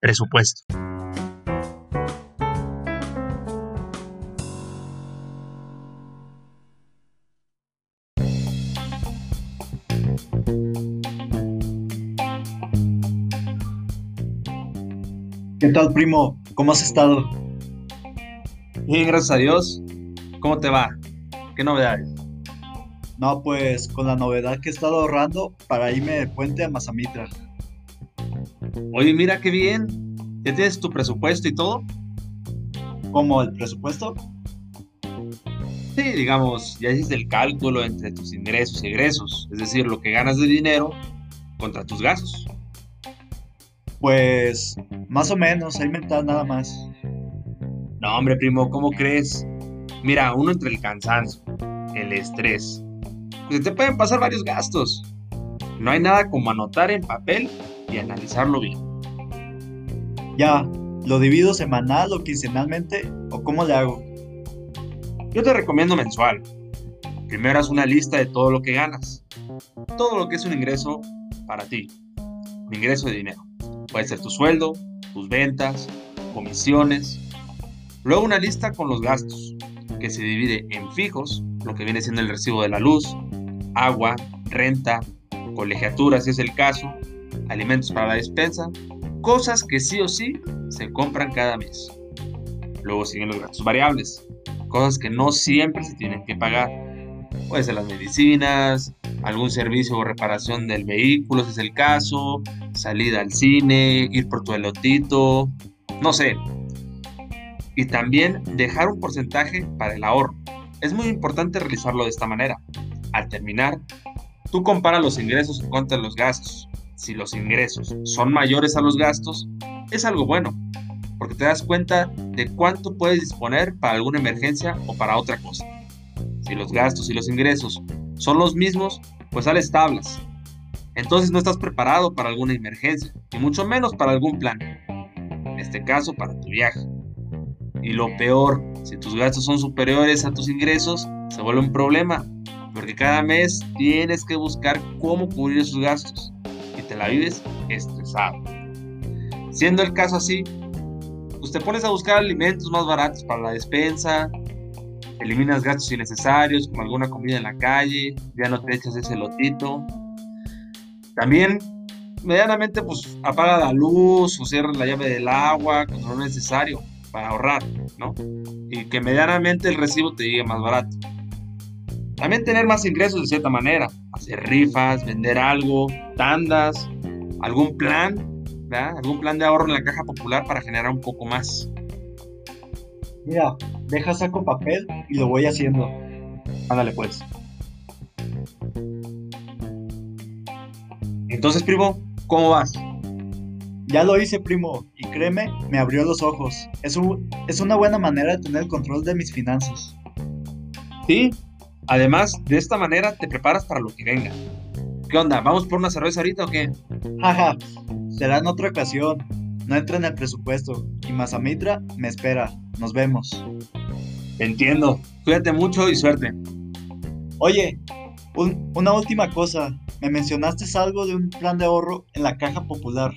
presupuesto. ¿Qué tal, primo? ¿Cómo has estado? Bien, gracias a Dios. ¿Cómo te va? ¿Qué novedades? No, pues con la novedad que he estado ahorrando para irme de puente a Mazamitra. Oye, mira qué bien. ¿Ya tienes tu presupuesto y todo? ¿Cómo el presupuesto? Sí, digamos, ya hiciste el cálculo entre tus ingresos y egresos, es decir, lo que ganas de dinero contra tus gastos. Pues más o menos, ahí me está nada más. No, hombre, primo, ¿cómo crees? Mira, uno entre el cansancio, el estrés, pues te pueden pasar varios gastos. No hay nada como anotar en papel y analizarlo bien. Ya, ¿lo divido semanal o quincenalmente o cómo le hago? Yo te recomiendo mensual. Primero haz una lista de todo lo que ganas. Todo lo que es un ingreso para ti. Un ingreso de dinero. Puede ser tu sueldo, tus ventas, comisiones. Luego una lista con los gastos, que se divide en fijos, lo que viene siendo el recibo de la luz, agua, renta, colegiatura si es el caso, alimentos para la despensa, cosas que sí o sí se compran cada mes. Luego siguen los gastos variables, cosas que no siempre se tienen que pagar. Puede ser las medicinas, algún servicio o reparación del vehículo si es el caso, salida al cine, ir por tu elotito, no sé. Y también dejar un porcentaje para el ahorro. Es muy importante realizarlo de esta manera. Al terminar, tú compara los ingresos contra los gastos. Si los ingresos son mayores a los gastos, es algo bueno, porque te das cuenta de cuánto puedes disponer para alguna emergencia o para otra cosa. Si los gastos y los ingresos son los mismos, pues sales tablas. Entonces no estás preparado para alguna emergencia, y mucho menos para algún plan. En este caso, para tu viaje. Y lo peor, si tus gastos son superiores a tus ingresos, se vuelve un problema, porque cada mes tienes que buscar cómo cubrir esos gastos te la vives estresado. Siendo el caso así, pues te pones a buscar alimentos más baratos para la despensa, eliminas gastos innecesarios como alguna comida en la calle, ya no te echas ese lotito. También medianamente pues apaga la luz o cierra la llave del agua cuando no es necesario para ahorrar, ¿no? Y que medianamente el recibo te llegue más barato. También tener más ingresos de cierta manera, hacer rifas, vender algo, tandas, algún plan, ¿verdad? Algún plan de ahorro en la caja popular para generar un poco más. Mira, deja saco papel y lo voy haciendo. Ándale pues. Entonces, primo, ¿cómo vas? Ya lo hice, primo, y créeme, me abrió los ojos. Es, es una buena manera de tener el control de mis finanzas. Sí, además, de esta manera te preparas para lo que venga. ¿Qué onda? ¿Vamos por una cerveza ahorita o qué? Jaja, será en otra ocasión. No entra en el presupuesto. Y Mazamitra me espera. Nos vemos. Entiendo. Cuídate mucho y suerte. Oye, una última cosa. Me mencionaste algo de un plan de ahorro en la caja popular.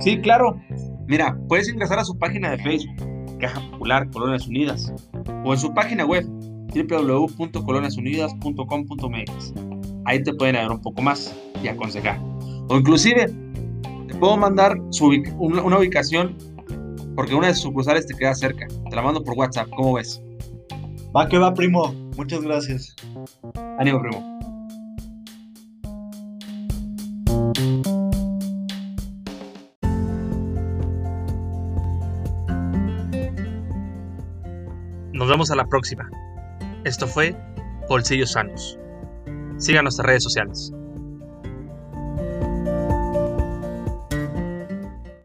Sí, claro. Mira, puedes ingresar a su página de Facebook, Caja Popular Colonias Unidas, o en su página web, www.coloniasunidas.com.mx. Ahí te pueden dar un poco más y aconsejar. O inclusive, te puedo mandar una, ubicación porque una de sus sucursales te queda cerca. Te la mando por WhatsApp, ¿cómo ves? Va que va, primo. Muchas gracias. Ánimo, primo. Nos vemos a la próxima. Esto fue Bolsillos Sanos. Sigan nuestras redes sociales.